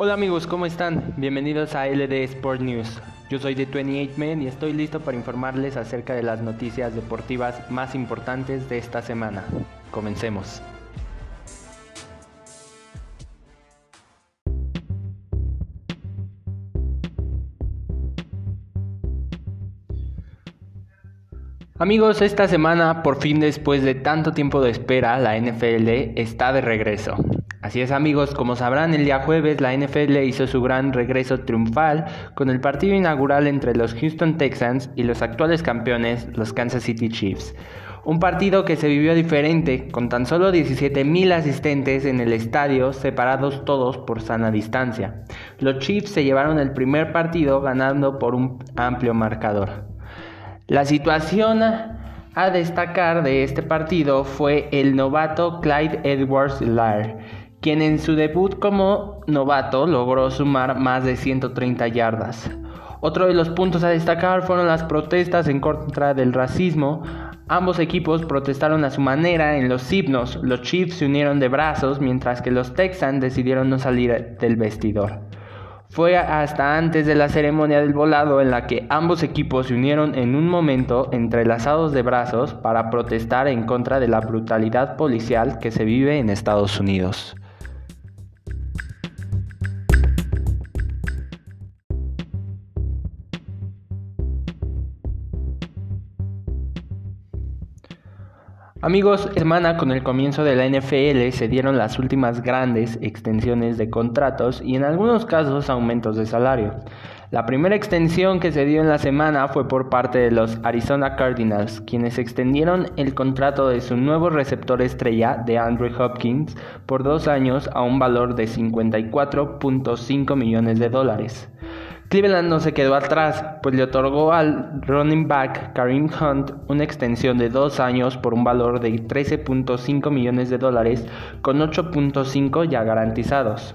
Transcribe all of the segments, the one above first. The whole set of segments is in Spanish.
Hola amigos, ¿cómo están? Bienvenidos a LD Sport News. Yo soy de 28 Men y estoy listo para informarles acerca de las noticias deportivas más importantes de esta semana. Comencemos. Amigos, esta semana, por fin después de tanto tiempo de espera, la NFL está de regreso. Así es amigos, como sabrán, el día jueves la NFL hizo su gran regreso triunfal con el partido inaugural entre los Houston Texans y los actuales campeones, los Kansas City Chiefs. Un partido que se vivió diferente, con tan solo 17.000 asistentes en el estadio, separados todos por sana distancia. Los Chiefs se llevaron el primer partido ganando por un amplio marcador. La situación a destacar de este partido fue el novato Clyde edwards Lair quien en su debut como novato logró sumar más de 130 yardas. Otro de los puntos a destacar fueron las protestas en contra del racismo. Ambos equipos protestaron a su manera en los himnos. Los Chiefs se unieron de brazos mientras que los Texans decidieron no salir del vestidor. Fue hasta antes de la ceremonia del volado en la que ambos equipos se unieron en un momento entrelazados de brazos para protestar en contra de la brutalidad policial que se vive en Estados Unidos. Amigos, semana con el comienzo de la NFL se dieron las últimas grandes extensiones de contratos y en algunos casos aumentos de salario. La primera extensión que se dio en la semana fue por parte de los Arizona Cardinals, quienes extendieron el contrato de su nuevo receptor estrella de Andrew Hopkins por dos años a un valor de 54.5 millones de dólares. Cleveland no se quedó atrás, pues le otorgó al running back Kareem Hunt una extensión de dos años por un valor de 13.5 millones de dólares, con 8.5 ya garantizados.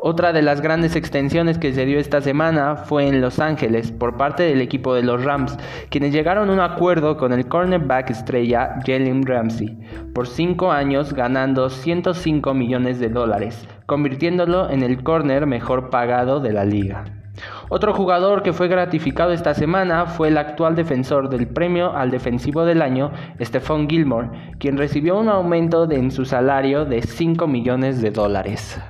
Otra de las grandes extensiones que se dio esta semana fue en Los Ángeles por parte del equipo de los Rams, quienes llegaron a un acuerdo con el cornerback estrella Jalen Ramsey por cinco años ganando 105 millones de dólares, convirtiéndolo en el corner mejor pagado de la liga. Otro jugador que fue gratificado esta semana fue el actual defensor del premio al defensivo del año, Stephon Gilmore, quien recibió un aumento en su salario de 5 millones de dólares.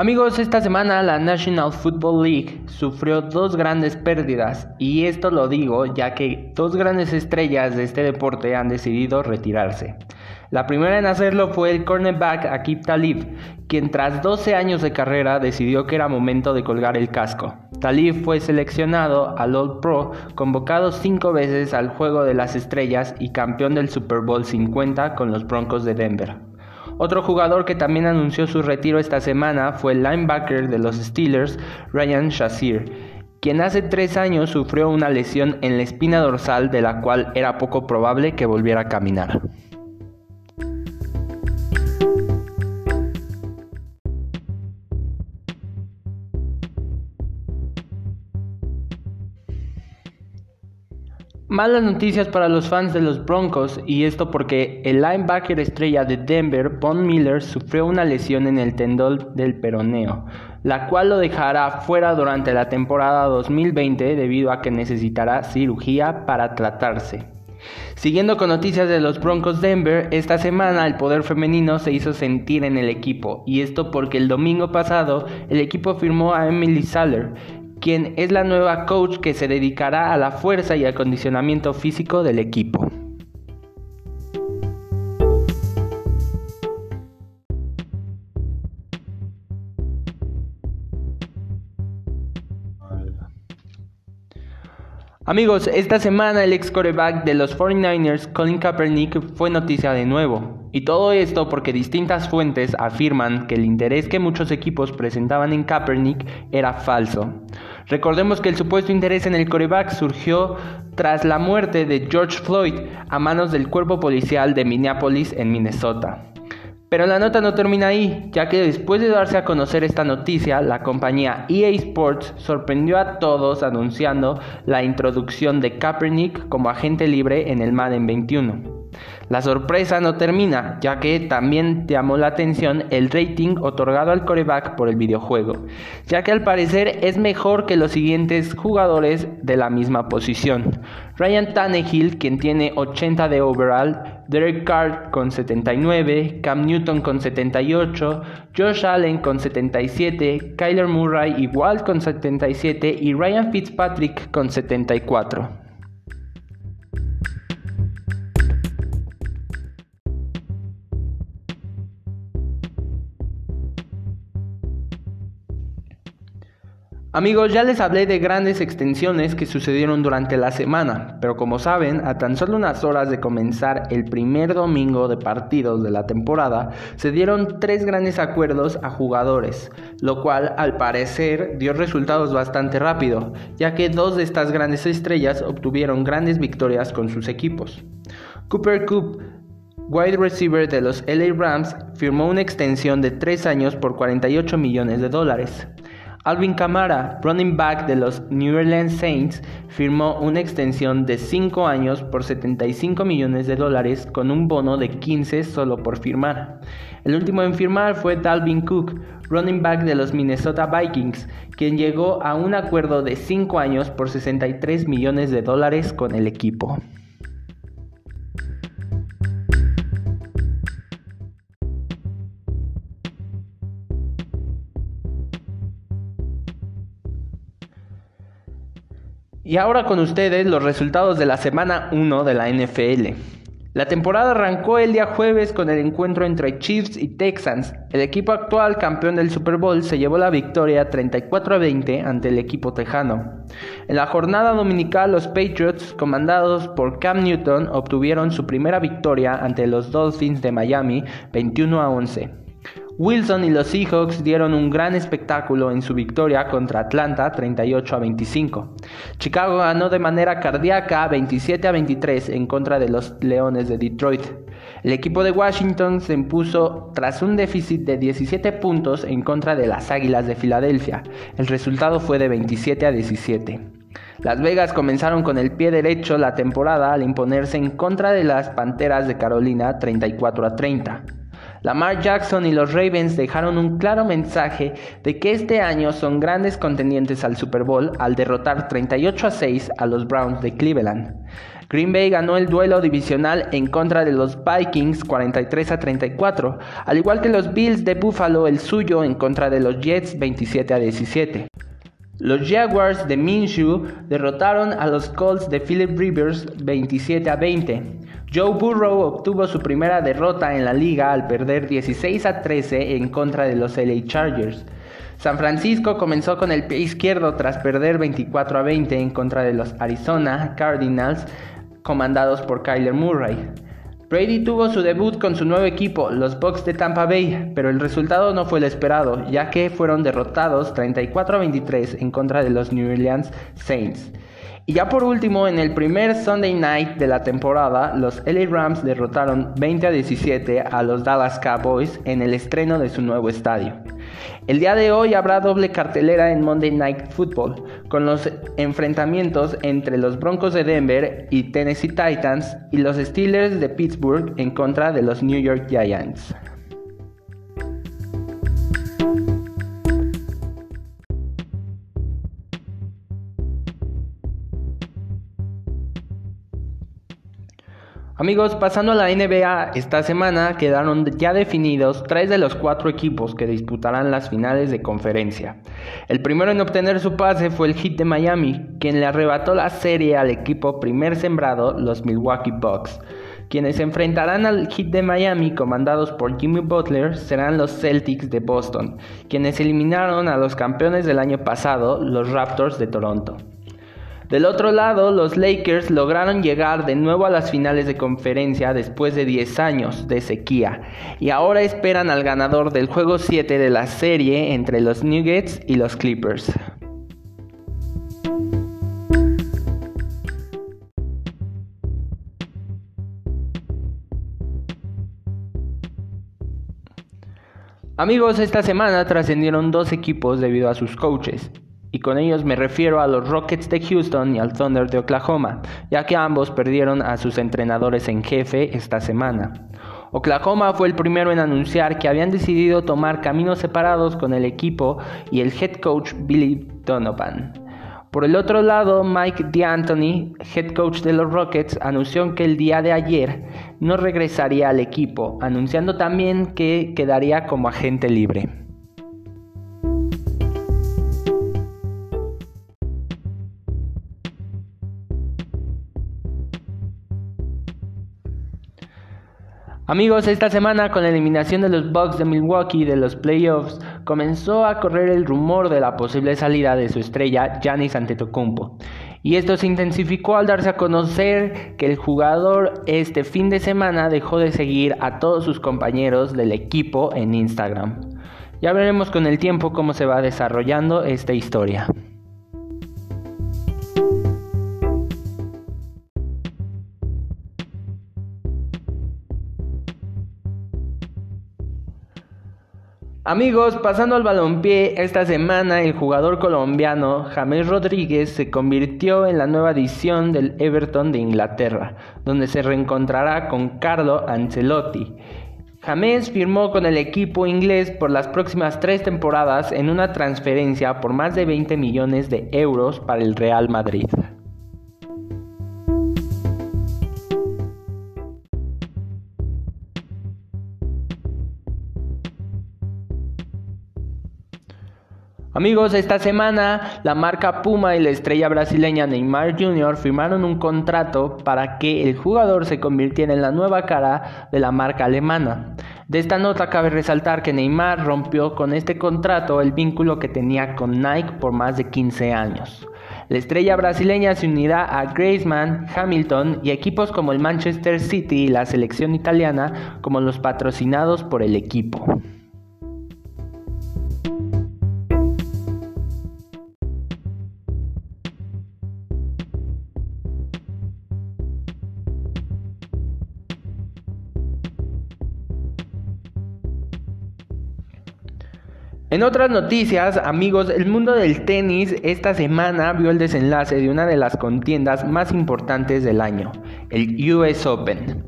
Amigos, esta semana la National Football League sufrió dos grandes pérdidas y esto lo digo ya que dos grandes estrellas de este deporte han decidido retirarse. La primera en hacerlo fue el cornerback Akib Talib, quien tras 12 años de carrera decidió que era momento de colgar el casco. Talib fue seleccionado al All Pro, convocado cinco veces al Juego de las Estrellas y campeón del Super Bowl 50 con los Broncos de Denver. Otro jugador que también anunció su retiro esta semana fue el linebacker de los Steelers, Ryan Shazier, quien hace tres años sufrió una lesión en la espina dorsal de la cual era poco probable que volviera a caminar. Malas noticias para los fans de los Broncos y esto porque el linebacker estrella de Denver, Von Miller, sufrió una lesión en el tendón del peroneo, la cual lo dejará fuera durante la temporada 2020 debido a que necesitará cirugía para tratarse. Siguiendo con noticias de los Broncos Denver, esta semana el poder femenino se hizo sentir en el equipo, y esto porque el domingo pasado el equipo firmó a Emily Saller, quien es la nueva coach que se dedicará a la fuerza y acondicionamiento físico del equipo. Amigos, esta semana el ex coreback de los 49ers, Colin Kaepernick, fue noticia de nuevo. Y todo esto porque distintas fuentes afirman que el interés que muchos equipos presentaban en Kaepernick era falso. Recordemos que el supuesto interés en el coreback surgió tras la muerte de George Floyd a manos del cuerpo policial de Minneapolis en Minnesota. Pero la nota no termina ahí, ya que después de darse a conocer esta noticia, la compañía EA Sports sorprendió a todos anunciando la introducción de Kaepernick como agente libre en el Madden 21. La sorpresa no termina, ya que también llamó la atención el rating otorgado al coreback por el videojuego, ya que al parecer es mejor que los siguientes jugadores de la misma posición. Ryan Tannehill, quien tiene 80 de overall, Derek Carr con 79, Cam Newton con 78, Josh Allen con 77, Kyler Murray igual con 77 y Ryan Fitzpatrick con 74. Amigos, ya les hablé de grandes extensiones que sucedieron durante la semana, pero como saben, a tan solo unas horas de comenzar el primer domingo de partidos de la temporada, se dieron tres grandes acuerdos a jugadores, lo cual al parecer dio resultados bastante rápido, ya que dos de estas grandes estrellas obtuvieron grandes victorias con sus equipos. Cooper Cup wide receiver de los LA Rams, firmó una extensión de tres años por 48 millones de dólares. Alvin Kamara, running back de los New Orleans Saints, firmó una extensión de 5 años por 75 millones de dólares con un bono de 15 solo por firmar. El último en firmar fue Dalvin Cook, running back de los Minnesota Vikings, quien llegó a un acuerdo de 5 años por 63 millones de dólares con el equipo. Y ahora con ustedes los resultados de la semana 1 de la NFL. La temporada arrancó el día jueves con el encuentro entre Chiefs y Texans. El equipo actual campeón del Super Bowl se llevó la victoria 34 a 20 ante el equipo tejano. En la jornada dominical los Patriots, comandados por Cam Newton, obtuvieron su primera victoria ante los Dolphins de Miami 21 a 11. Wilson y los Seahawks dieron un gran espectáculo en su victoria contra Atlanta 38 a 25. Chicago ganó de manera cardíaca 27 a 23 en contra de los Leones de Detroit. El equipo de Washington se impuso tras un déficit de 17 puntos en contra de las Águilas de Filadelfia. El resultado fue de 27 a 17. Las Vegas comenzaron con el pie derecho la temporada al imponerse en contra de las Panteras de Carolina 34 a 30. Lamar Jackson y los Ravens dejaron un claro mensaje de que este año son grandes contendientes al Super Bowl al derrotar 38 a 6 a los Browns de Cleveland. Green Bay ganó el duelo divisional en contra de los Vikings 43 a 34, al igual que los Bills de Buffalo el suyo en contra de los Jets 27 a 17. Los Jaguars de Minshew derrotaron a los Colts de Philip Rivers 27 a 20. Joe Burrow obtuvo su primera derrota en la liga al perder 16 a 13 en contra de los LA Chargers. San Francisco comenzó con el pie izquierdo tras perder 24 a 20 en contra de los Arizona Cardinals, comandados por Kyler Murray. Brady tuvo su debut con su nuevo equipo, los Bucks de Tampa Bay, pero el resultado no fue el esperado, ya que fueron derrotados 34 a 23 en contra de los New Orleans Saints. Y ya por último, en el primer Sunday night de la temporada, los LA Rams derrotaron 20 a 17 a los Dallas Cowboys en el estreno de su nuevo estadio. El día de hoy habrá doble cartelera en Monday Night Football, con los enfrentamientos entre los Broncos de Denver y Tennessee Titans y los Steelers de Pittsburgh en contra de los New York Giants. Amigos, pasando a la NBA, esta semana quedaron ya definidos tres de los cuatro equipos que disputarán las finales de conferencia. El primero en obtener su pase fue el Heat de Miami, quien le arrebató la serie al equipo primer sembrado, los Milwaukee Bucks. Quienes se enfrentarán al Heat de Miami, comandados por Jimmy Butler, serán los Celtics de Boston, quienes eliminaron a los campeones del año pasado, los Raptors de Toronto. Del otro lado, los Lakers lograron llegar de nuevo a las finales de conferencia después de 10 años de sequía y ahora esperan al ganador del juego 7 de la serie entre los Nuggets y los Clippers. Amigos, esta semana trascendieron dos equipos debido a sus coaches, y con ellos me refiero a los Rockets de Houston y al Thunder de Oklahoma, ya que ambos perdieron a sus entrenadores en jefe esta semana. Oklahoma fue el primero en anunciar que habían decidido tomar caminos separados con el equipo y el head coach Billy Donovan. Por el otro lado, Mike D'Antoni, head coach de los Rockets, anunció que el día de ayer no regresaría al equipo, anunciando también que quedaría como agente libre. Amigos, esta semana con la eliminación de los Bucks de Milwaukee de los playoffs, comenzó a correr el rumor de la posible salida de su estrella Giannis Antetokounmpo. Y esto se intensificó al darse a conocer que el jugador este fin de semana dejó de seguir a todos sus compañeros del equipo en Instagram. Ya veremos con el tiempo cómo se va desarrollando esta historia. Amigos, pasando al balompié, esta semana el jugador colombiano James Rodríguez se convirtió en la nueva edición del Everton de Inglaterra, donde se reencontrará con Carlo Ancelotti. James firmó con el equipo inglés por las próximas tres temporadas en una transferencia por más de 20 millones de euros para el Real Madrid. Amigos, esta semana la marca Puma y la estrella brasileña Neymar Jr. firmaron un contrato para que el jugador se convirtiera en la nueva cara de la marca alemana. De esta nota cabe resaltar que Neymar rompió con este contrato el vínculo que tenía con Nike por más de 15 años. La estrella brasileña se unirá a Griezmann, Hamilton y equipos como el Manchester City y la selección italiana como los patrocinados por el equipo. En otras noticias, amigos, el mundo del tenis esta semana vio el desenlace de una de las contiendas más importantes del año, el US Open.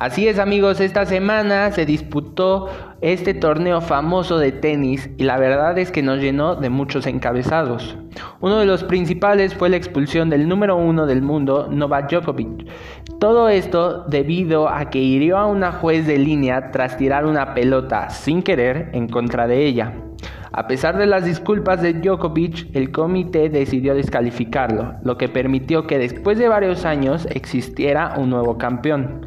Así es, amigos, esta semana se disputó este torneo famoso de tenis y la verdad es que nos llenó de muchos encabezados. Uno de los principales fue la expulsión del número uno del mundo, Novak Djokovic. Todo esto debido a que hirió a una juez de línea tras tirar una pelota sin querer en contra de ella. A pesar de las disculpas de Djokovic, el comité decidió descalificarlo, lo que permitió que después de varios años existiera un nuevo campeón.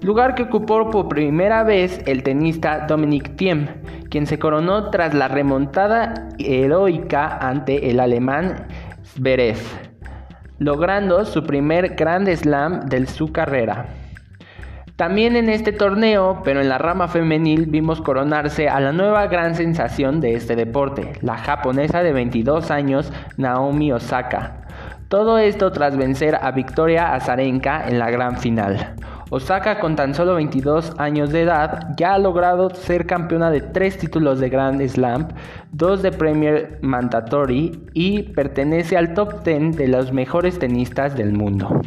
Lugar que ocupó por primera vez el tenista Dominic Thiem, quien se coronó tras la remontada heroica ante el alemán Zverev, logrando su primer Grand Slam de su carrera. También en este torneo, pero en la rama femenil, vimos coronarse a la nueva gran sensación de este deporte, la japonesa de 22 años Naomi Osaka. Todo esto tras vencer a Victoria Azarenka en la gran final. Osaka con tan solo 22 años de edad ya ha logrado ser campeona de tres títulos de Grand Slam, dos de Premier Mandatory y pertenece al top 10 de los mejores tenistas del mundo.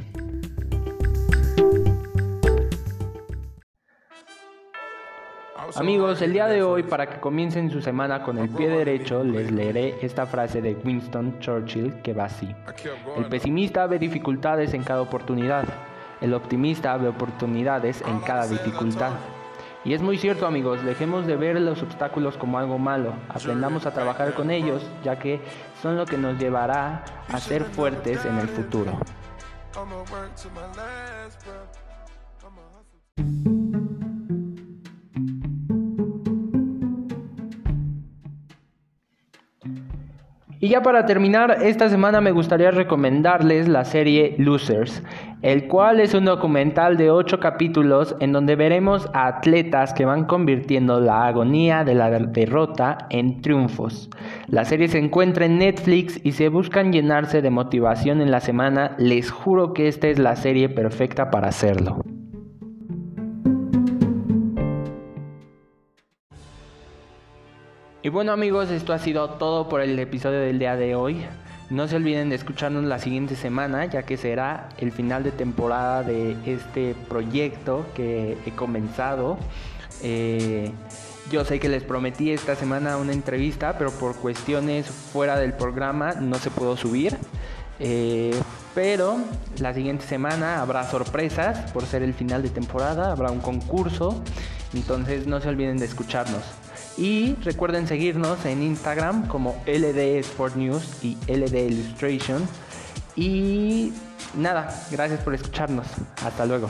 Amigos, el día de hoy, para que comiencen su semana con el pie derecho, les leeré esta frase de Winston Churchill que va así. El pesimista ve dificultades en cada oportunidad, el optimista ve oportunidades en cada dificultad. Y es muy cierto amigos, dejemos de ver los obstáculos como algo malo, aprendamos a trabajar con ellos, ya que son lo que nos llevará a ser fuertes en el futuro. Y ya para terminar, esta semana me gustaría recomendarles la serie Losers, el cual es un documental de 8 capítulos en donde veremos a atletas que van convirtiendo la agonía de la derrota en triunfos. La serie se encuentra en Netflix y si buscan llenarse de motivación en la semana, les juro que esta es la serie perfecta para hacerlo. Y bueno amigos, esto ha sido todo por el episodio del día de hoy. No se olviden de escucharnos la siguiente semana, ya que será el final de temporada de este proyecto que he comenzado. Eh, yo sé que les prometí esta semana una entrevista, pero por cuestiones fuera del programa no se pudo subir. Eh, pero la siguiente semana habrá sorpresas por ser el final de temporada, habrá un concurso, entonces no se olviden de escucharnos. Y recuerden seguirnos en Instagram como LD Sport News y LD Illustration. Y nada, gracias por escucharnos. Hasta luego.